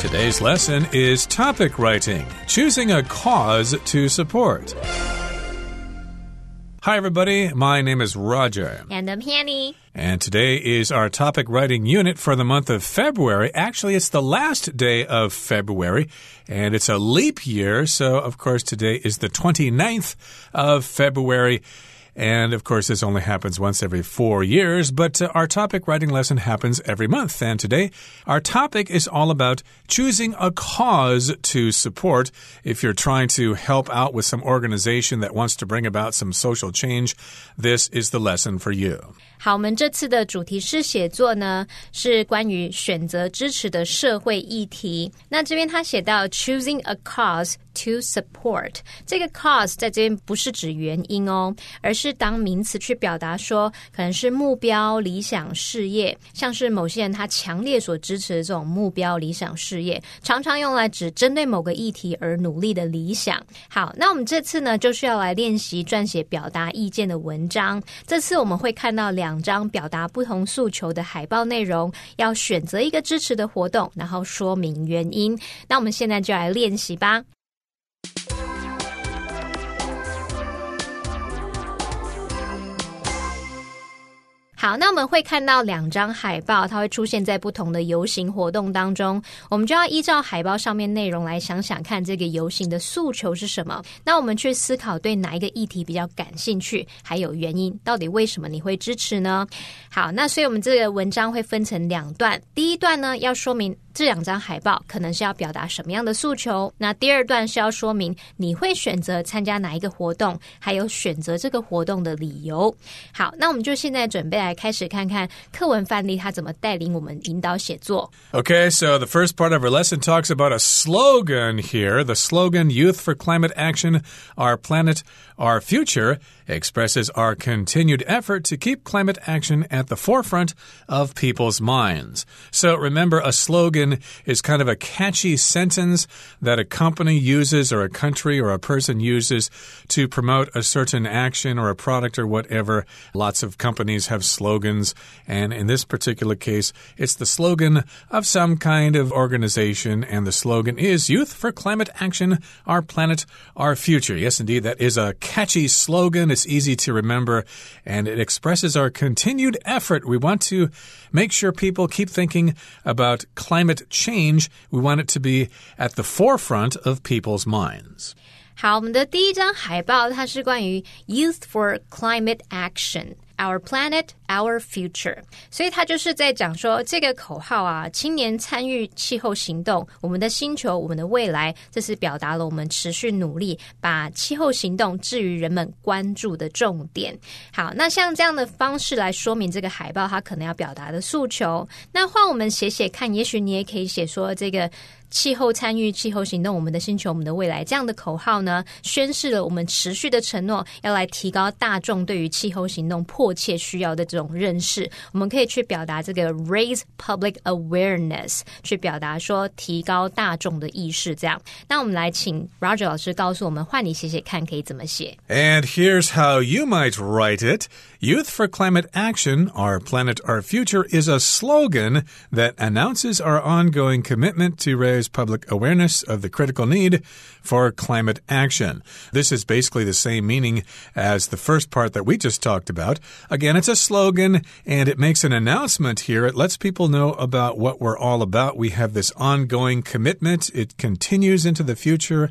Today's lesson is topic writing, choosing a cause to support. Hi, everybody. My name is Roger. And I'm Hanny. And today is our topic writing unit for the month of February. Actually, it's the last day of February, and it's a leap year. So, of course, today is the 29th of February. And of course, this only happens once every four years, but uh, our topic writing lesson happens every month. And today, our topic is all about choosing a cause to support. If you're trying to help out with some organization that wants to bring about some social change, this is the lesson for you. 好，我们这次的主题式写作呢，是关于选择支持的社会议题。那这边他写到 choosing a cause to support，这个 cause 在这边不是指原因哦，而是当名词去表达说，可能是目标、理想、事业，像是某些人他强烈所支持的这种目标、理想、事业，常常用来指针对某个议题而努力的理想。好，那我们这次呢，就需要来练习撰写表达意见的文章。这次我们会看到两。两张表达不同诉求的海报内容，要选择一个支持的活动，然后说明原因。那我们现在就来练习吧。好，那我们会看到两张海报，它会出现在不同的游行活动当中。我们就要依照海报上面内容来想想看，这个游行的诉求是什么。那我们去思考对哪一个议题比较感兴趣，还有原因，到底为什么你会支持呢？好，那所以我们这个文章会分成两段。第一段呢，要说明这两张海报可能是要表达什么样的诉求。那第二段是要说明你会选择参加哪一个活动，还有选择这个活动的理由。好，那我们就现在准备来。Okay, so the first part of our lesson talks about a slogan here. The slogan Youth for Climate Action, Our Planet, Our Future expresses our continued effort to keep climate action at the forefront of people's minds. So remember, a slogan is kind of a catchy sentence that a company uses or a country or a person uses to promote a certain action or a product or whatever. Lots of companies have slogans slogans. And in this particular case, it's the slogan of some kind of organization. And the slogan is Youth for Climate Action, Our Planet, Our Future. Yes, indeed, that is a catchy slogan. It's easy to remember and it expresses our continued effort. We want to make sure people keep thinking about climate change. We want it to be at the forefront of people's minds. 好，我们的第一张海报它是关于 Youth for Climate Action。 Our planet, our future，所以他就是在讲说这个口号啊，青年参与气候行动，我们的星球，我们的未来，这是表达了我们持续努力把气候行动置于人们关注的重点。好，那像这样的方式来说明这个海报，它可能要表达的诉求。那换我们写写看，也许你也可以写说这个。气候参与、气候行动，我们的星球，我们的未来，这样的口号呢，宣示了我们持续的承诺，要来提高大众对于气候行动迫切需要的这种认识。我们可以去表达这个 raise public awareness，去表达说提高大众的意识。这样，那我们来请 Roger 老师告诉我们，换你写写看，可以怎么写？And here's how you might write it. Youth for Climate Action, Our Planet, Our Future is a slogan that announces our ongoing commitment to raise public awareness of the critical need for climate action. This is basically the same meaning as the first part that we just talked about. Again, it's a slogan and it makes an announcement here. It lets people know about what we're all about. We have this ongoing commitment, it continues into the future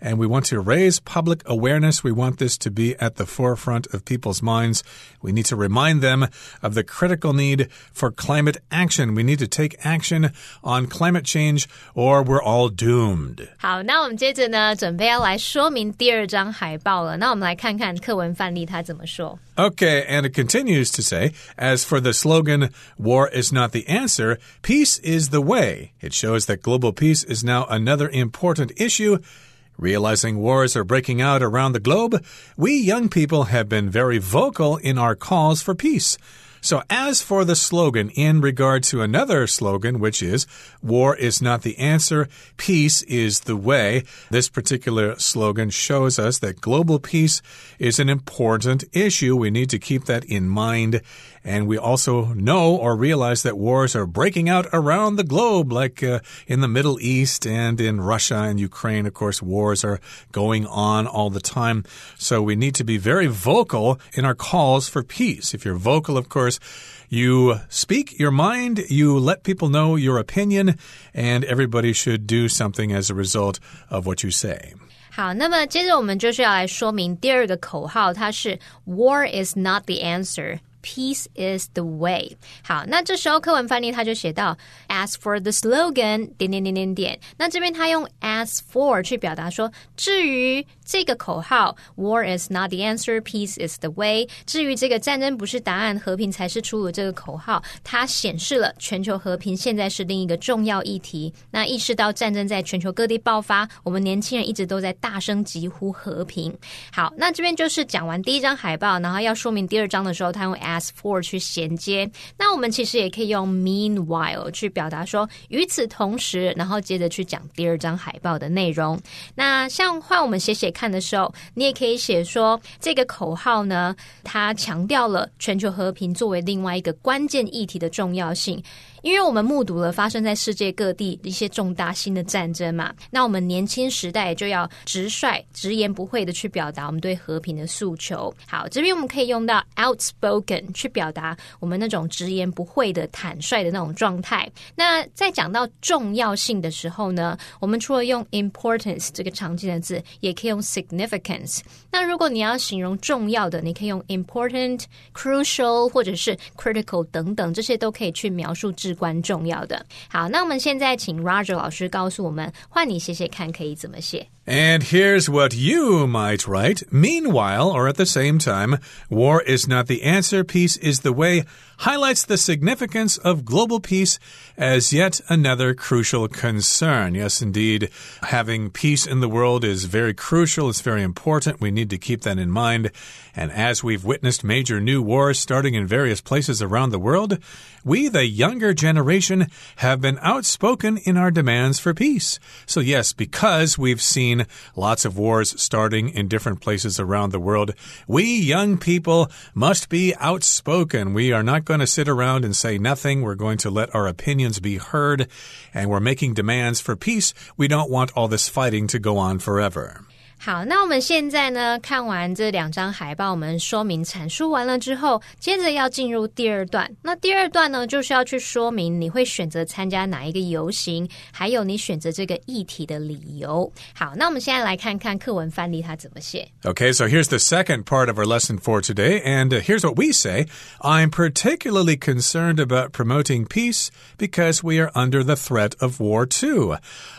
and we want to raise public awareness. We want this to be at the forefront of people's minds. We need to remind them of the critical need for climate action. We need to take action on climate change or we're all doomed. 好，那我们接着呢，准备要来说明第二张海报了。那我们来看看课文范例它怎么说。Okay, and it continues to say, as for the slogan, war is not the answer, peace is the way. It shows that global peace is now another important issue Realizing wars are breaking out around the globe, we young people have been very vocal in our calls for peace. So, as for the slogan in regard to another slogan, which is war is not the answer, peace is the way, this particular slogan shows us that global peace is an important issue. We need to keep that in mind. And we also know or realize that wars are breaking out around the globe, like uh, in the Middle East and in Russia and Ukraine. Of course, wars are going on all the time. So we need to be very vocal in our calls for peace. If you're vocal, of course, you speak your mind, you let people know your opinion, and everybody should do something as a result of what you say. 好，那么接着我们就是要来说明第二个口号，它是 “War is not the answer”。 Peace is the way。好，那这时候课文翻译他就写到，As for the slogan，点点点点点。那这边他用 as for 去表达说，至于这个口号，War is not the answer，Peace is the way。至于这个战争不是答案，和平才是出路。这个口号，它显示了全球和平现在是另一个重要议题。那意识到战争在全球各地爆发，我们年轻人一直都在大声疾呼和平。好，那这边就是讲完第一张海报，然后要说明第二章的时候，他用 as for 去衔接，那我们其实也可以用 meanwhile 去表达说与此同时，然后接着去讲第二张海报的内容。那像换我们写写看的时候，你也可以写说这个口号呢，它强调了全球和平作为另外一个关键议题的重要性。因为我们目睹了发生在世界各地一些重大新的战争嘛，那我们年轻时代就要直率、直言不讳的去表达我们对和平的诉求。好，这边我们可以用到 outspoken 去表达我们那种直言不讳的坦率的那种状态。那在讲到重要性的时候呢，我们除了用 importance 这个常见的字，也可以用 significance。那如果你要形容重要的，你可以用 important、crucial 或者是 critical 等等，这些都可以去描述至关重要的。好，那我们现在请 Roger 老师告诉我们，换你写写看，可以怎么写。And here's what you might write. Meanwhile, or at the same time, war is not the answer, peace is the way, highlights the significance of global peace as yet another crucial concern. Yes, indeed, having peace in the world is very crucial. It's very important. We need to keep that in mind. And as we've witnessed major new wars starting in various places around the world, we, the younger generation, have been outspoken in our demands for peace. So, yes, because we've seen lots of wars starting in different places around the world, we young people must be outspoken. We are not going to sit around and say nothing. We're going to let our opinions be heard, and we're making demands for peace. We don't want all this fighting to go on forever. 好，那我们现在呢？看完这两张海报，我们说明阐述完了之后，接着要进入第二段。那第二段呢，就是要去说明你会选择参加哪一个游行，还有你选择这个议题的理由。好，那我们现在来看看课文范例它怎么写。Okay, so here's the second part of our lesson for today, and here's what we say: I'm particularly concerned about promoting peace because we are under the threat of war too.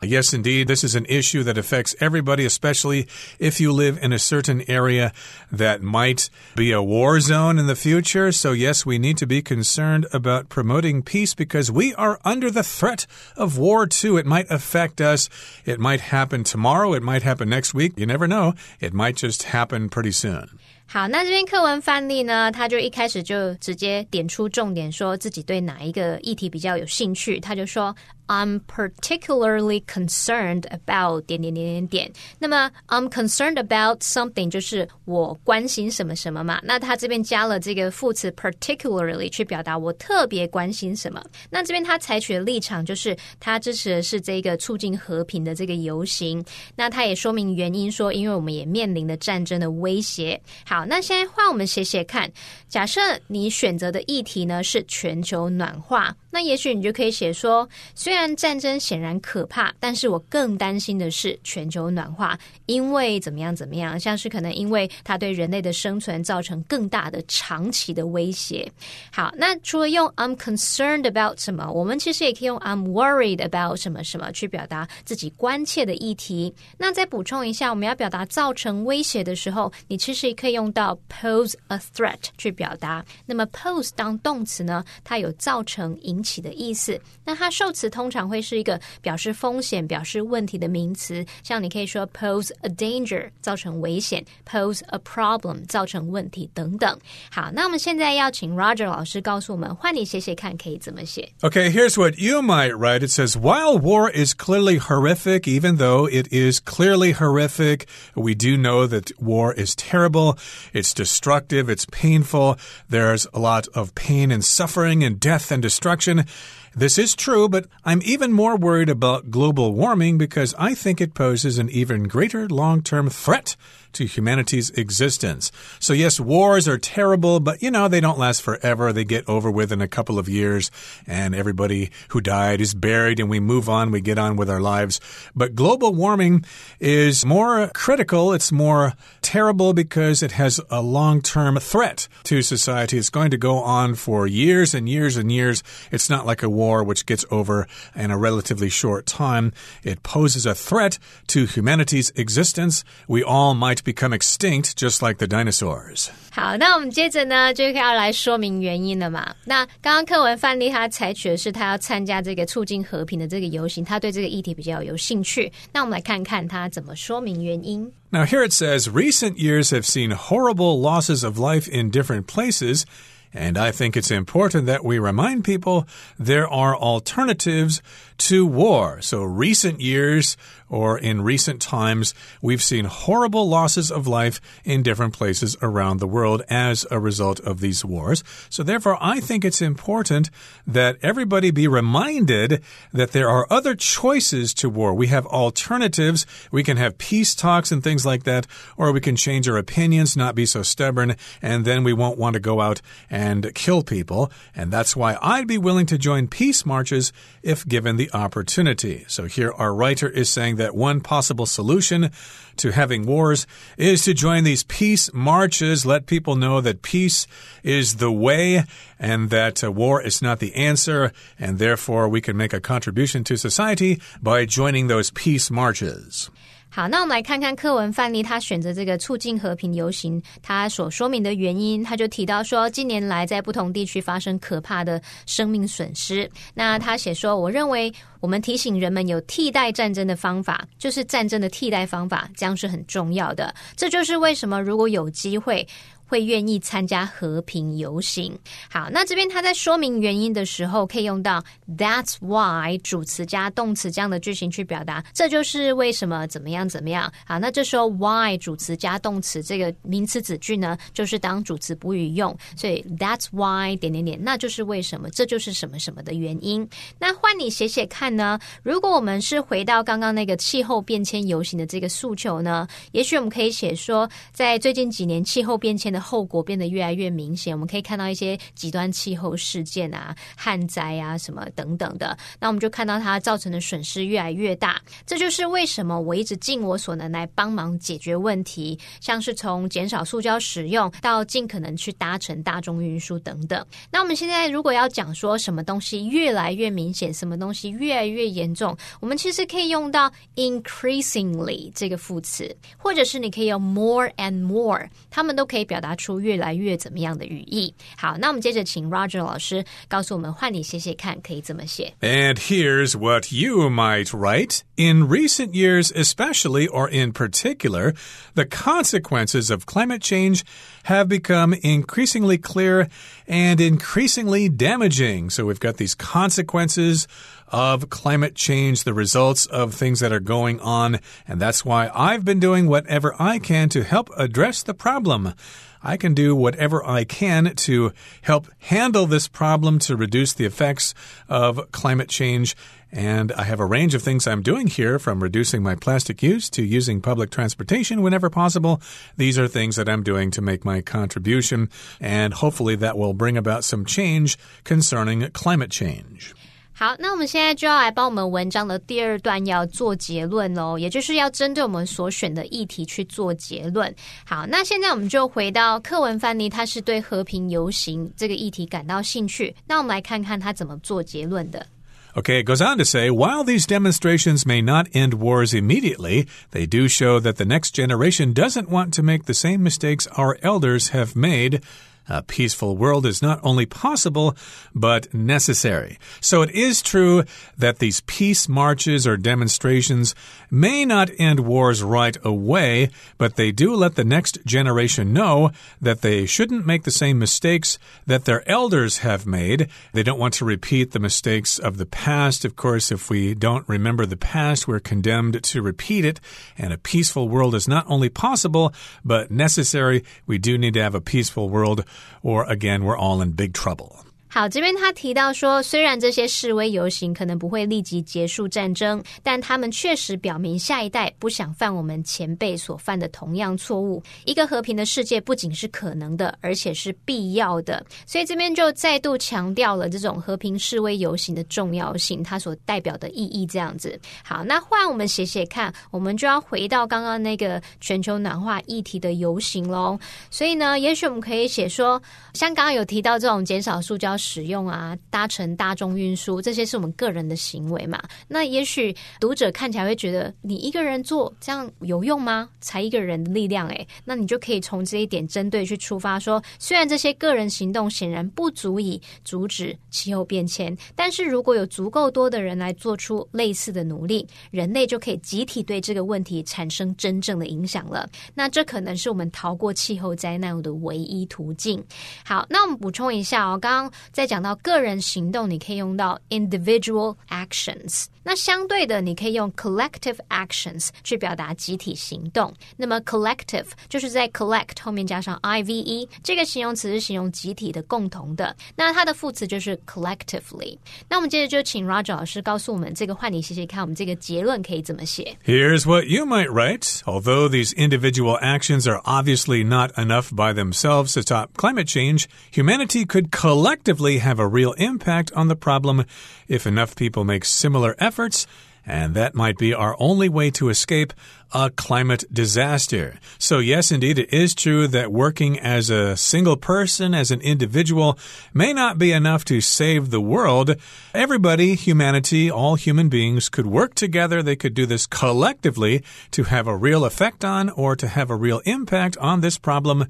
Yes, indeed, this is an issue that affects everybody, especially if you live in a certain area that might be a war zone in the future. So, yes, we need to be concerned about promoting peace because we are under the threat of war too. It might affect us. It might happen tomorrow. It might happen next week. You never know. It might just happen pretty soon. 好，那这篇课文范例呢，他就一开始就直接点出重点，说自己对哪一个议题比较有兴趣。他就说 ，I'm particularly concerned about 点点点点点。那么，I'm concerned about something 就是我关心什么什么嘛。那他这边加了这个副词 particularly 去表达我特别关心什么。那这边他采取的立场就是他支持的是这个促进和平的这个游行。那他也说明原因，说因为我们也面临的战争的威胁。好。那现在换我们写写看。假设你选择的议题呢是全球暖化，那也许你就可以写说：虽然战争显然可怕，但是我更担心的是全球暖化，因为怎么样怎么样，像是可能因为它对人类的生存造成更大的长期的威胁。好，那除了用 I'm concerned about 什么，我们其实也可以用 I'm worried about 什么什么去表达自己关切的议题。那再补充一下，我们要表达造成威胁的时候，你其实也可以用。到 pose a threat 去表达。那么 pose 当动词呢，它有造成、引起的意思。那它受词通常会是一个表示风险、表示问题的名词，像你可以说 pose a danger，造成危险；pose a problem，造成问题等等。好，那我们现在要请 Roger 老师告诉我们，换你写写看可以怎么写。Okay, here's what you might write. It says, while war is clearly horrific, even though it is clearly horrific, we do know that war is terrible. It's destructive. It's painful. There's a lot of pain and suffering and death and destruction. Christian this is true, but I'm even more worried about global warming because I think it poses an even greater long term threat to humanity's existence. So, yes, wars are terrible, but you know, they don't last forever. They get over with in a couple of years, and everybody who died is buried, and we move on, we get on with our lives. But global warming is more critical, it's more terrible because it has a long term threat to society. It's going to go on for years and years and years. It's not like a war which gets over in a relatively short time. It poses a threat to humanity's existence. We all might become extinct just like the dinosaurs. 好，那我们接着呢，就要来说明原因了嘛。那刚刚课文范例他采取的是他要参加这个促进和平的这个游行，他对这个议题比较有兴趣。那我们来看看他怎么说明原因。Now here it says recent years have seen horrible losses of life in different places. And I think it's important that we remind people there are alternatives to war. So, recent years or in recent times, we've seen horrible losses of life in different places around the world as a result of these wars. So, therefore, I think it's important that everybody be reminded that there are other choices to war. We have alternatives. We can have peace talks and things like that, or we can change our opinions, not be so stubborn, and then we won't want to go out and kill people. And that's why I'd be willing to join peace marches if given the opportunity. So, here our writer is saying saying that one possible solution to having wars is to join these peace marches, let people know that peace is the way and that uh, war is not the answer, and therefore we can make a contribution to society by joining those peace marches. 好，那我们来看看课文范例，他选择这个促进和平游行，他所说明的原因，他就提到说，近年来在不同地区发生可怕的生命损失。那他写说，我认为我们提醒人们有替代战争的方法，就是战争的替代方法，将是很重要的。这就是为什么如果有机会。会愿意参加和平游行。好，那这边他在说明原因的时候，可以用到 That's why 主词加动词这样的句型去表达，这就是为什么怎么样怎么样。好，那这时候 why 主词加动词这个名词子句呢，就是当主词补语用。所以 That's why 点点点，那就是为什么，这就是什么什么的原因。那换你写写看呢？如果我们是回到刚刚那个气候变迁游行的这个诉求呢，也许我们可以写说，在最近几年气候变迁。的后果变得越来越明显，我们可以看到一些极端气候事件啊、旱灾啊什么等等的。那我们就看到它造成的损失越来越大。这就是为什么我一直尽我所能来帮忙解决问题，像是从减少塑胶使用到尽可能去搭乘大众运输等等。那我们现在如果要讲说什么东西越来越明显，什么东西越来越严重，我们其实可以用到 increasingly 这个副词，或者是你可以用 more and more，他们都可以表达。答出越来越怎么样的语义。好，那我们接着请 Roger 老师告诉我们，换你写写看，可以怎么写？And here's what you might write. In recent years, especially or in particular, the consequences of climate change have become increasingly clear and increasingly damaging. So we've got these consequences of climate change, the results of things that are going on. And that's why I've been doing whatever I can to help address the problem. I can do whatever I can to help handle this problem to reduce the effects of climate change. And I have a range of things I'm doing here from reducing my plastic use to using public transportation whenever possible. These are things that I'm doing to make my contribution, and hopefully that will bring about some change concerning climate change. 好，那我们现在就要来帮我们文章的第二段要做结论喽，也就是要针对我们所选的议题去做结论。好，那现在我们就回到课文范例，他是对和平游行这个议题感到兴趣。那我们来看看他怎么做结论的。 Okay, it goes on to say while these demonstrations may not end wars immediately, they do show that the next generation doesn't want to make the same mistakes our elders have made. A peaceful world is not only possible, but necessary. So it is true that these peace marches or demonstrations may not end wars right away, but they do let the next generation know that they shouldn't make the same mistakes that their elders have made. They don't want to repeat the mistakes of the past. Of course, if we don't remember the past, we're condemned to repeat it. And a peaceful world is not only possible, but necessary. We do need to have a peaceful world or again, we're all in big trouble. 好，这边他提到说，虽然这些示威游行可能不会立即结束战争，但他们确实表明下一代不想犯我们前辈所犯的同样错误。一个和平的世界不仅是可能的，而且是必要的。所以这边就再度强调了这种和平示威游行的重要性，它所代表的意义。这样子，好，那换我们写写看，我们就要回到刚刚那个全球暖化议题的游行喽。所以呢，也许我们可以写说，像刚刚有提到这种减少塑胶。使用啊，搭乘大众运输，这些是我们个人的行为嘛？那也许读者看起来会觉得，你一个人做这样有用吗？才一个人的力量，诶，那你就可以从这一点针对去出发，说虽然这些个人行动显然不足以阻止气候变迁，但是如果有足够多的人来做出类似的努力，人类就可以集体对这个问题产生真正的影响了。那这可能是我们逃过气候灾难的唯一途径。好，那我们补充一下哦，刚刚。再讲到个人行动，你可以用到 individual actions。那相对的，你可以用 collective actions 去表达集体行动。那么 collective 就是在 collect 后面加上 i v e，这个形容词是形容集体的、共同的。那它的副词就是 collectively。那我们接着就请 Roger 老师告诉我们，这个换你写写看，我们这个结论可以怎么写？Here's what you might write. Although these individual actions are obviously not enough by themselves to stop climate change, humanity could collectively have a real impact on the problem if enough people make similar efforts. And that might be our only way to escape a climate disaster. So, yes, indeed, it is true that working as a single person, as an individual, may not be enough to save the world. Everybody, humanity, all human beings could work together. They could do this collectively to have a real effect on or to have a real impact on this problem.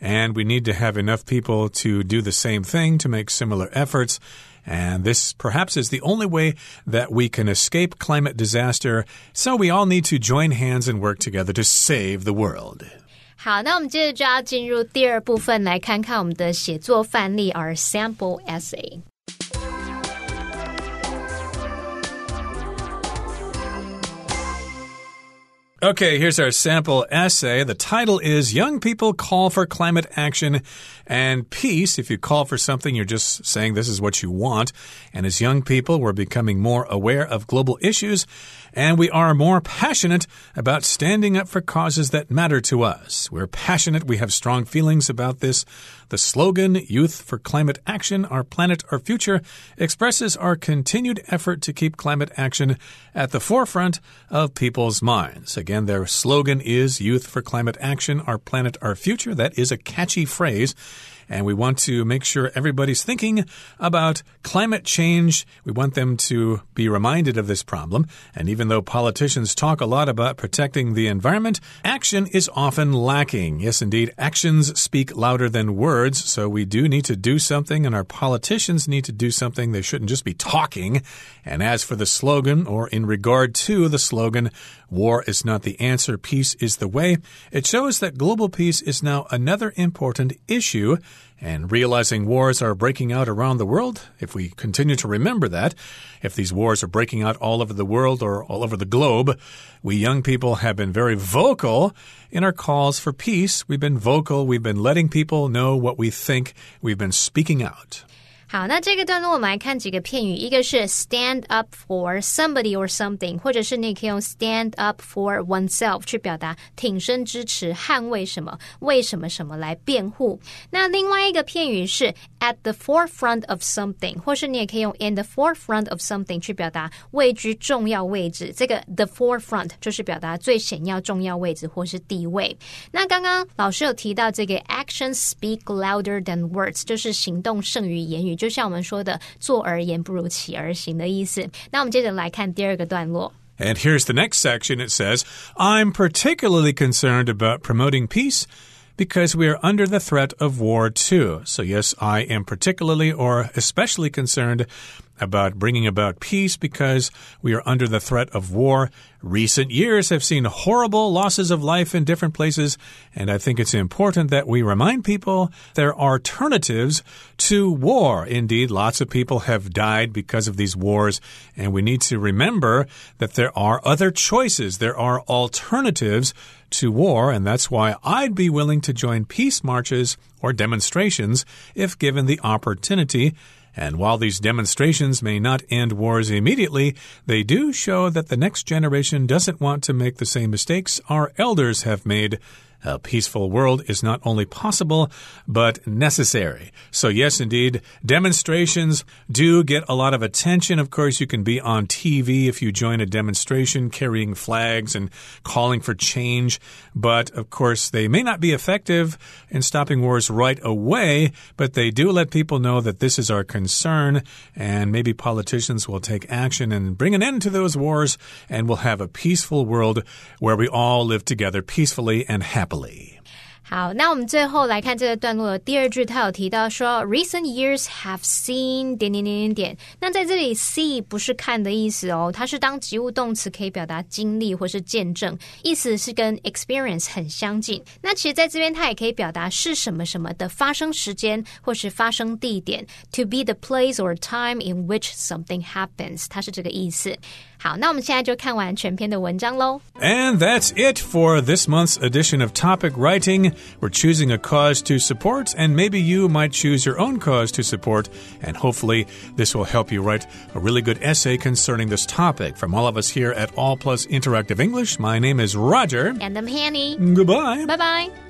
And we need to have enough people to do the same thing, to make similar efforts. And this perhaps is the only way that we can escape climate disaster. So we all need to join hands and work together to save the world. 好，那我们接着就要进入第二部分，来看看我们的写作范例，our sample essay。 Okay, here's our sample essay. The title is Young People Call for Climate Action and Peace. If you call for something, you're just saying this is what you want. And as young people, we're becoming more aware of global issues and we are more passionate about standing up for causes that matter to us. We're passionate, we have strong feelings about this. The slogan, Youth for Climate Action, Our Planet, Our Future, expresses our continued effort to keep climate action at the forefront of people's minds. Again, their slogan is Youth for Climate Action, Our Planet, Our Future. That is a catchy phrase. And we want to make sure everybody's thinking about climate change. We want them to be reminded of this problem. And even though politicians talk a lot about protecting the environment, action is often lacking. Yes, indeed, actions speak louder than words. So we do need to do something, and our politicians need to do something. They shouldn't just be talking. And as for the slogan, or in regard to the slogan, war is not the answer, peace is the way, it shows that global peace is now another important issue and realizing wars are breaking out around the world, if we continue to remember that, if these wars are breaking out all over the world or all over the globe, we young people have been very vocal in our calls for peace. We've been vocal, we've been letting people know what we think, we've been speaking out. 好，那这个段落我们来看几个片语，一个是 stand up for somebody or something，或者是你可以用 stand up for oneself 去表达挺身支持、捍卫什么、为什么什么来辩护。那另外一个片语是 at the forefront of something，或是你也可以用 in the forefront of something 去表达位居重要位置。这个 the forefront 就是表达最显要、重要位置或是地位。那刚刚老师有提到这个 actions speak louder than words，就是行动胜于言语。就像我们说的“坐而言不如起而行”的意思。那我们接着来看第二个段落。And here's the next section. It says, I'm particularly concerned about promoting peace because we are under the threat of war too. So, yes, I am particularly or especially concerned about bringing about peace because we are under the threat of war. Recent years have seen horrible losses of life in different places, and I think it's important that we remind people there are alternatives to war. Indeed, lots of people have died because of these wars, and we need to remember that there are other choices, there are alternatives to war, and that's why I'd be willing to join peace marches or demonstrations if given the opportunity. And while these demonstrations may not end wars immediately, they do show that the next generation doesn't want to make the same mistakes our elders have made. A peaceful world is not only possible, but necessary. So, yes, indeed, demonstrations do get a lot of attention. Of course, you can be on TV if you join a demonstration carrying flags and calling for change. But, of course, they may not be effective in stopping wars right away, but they do let people know that this is our concern. And maybe politicians will take action and bring an end to those wars, and we'll have a peaceful world where we all live together peacefully and happily 好，那我们最后来看这个段落的第二句，它有提到说，recent years have seen 点点点点点。那在这里，see 不是看的意思哦，它是当及物动词，可以表达经历或是见证，意思是跟 experience 很相近。那其实在这边，它也可以表达是什么什么的发生时间或是发生地点，to be the place or time in which something happens，它是这个意思。好，那我们现在就看完全篇的文章喽。And that's it for this month's edition of Topic Writing. We're choosing a cause to support, and maybe you might choose your own cause to support, and hopefully this will help you write a really good essay concerning this topic. From all of us here at All Plus Interactive English, my name is Roger. And I'm Hanny. Goodbye. Bye bye.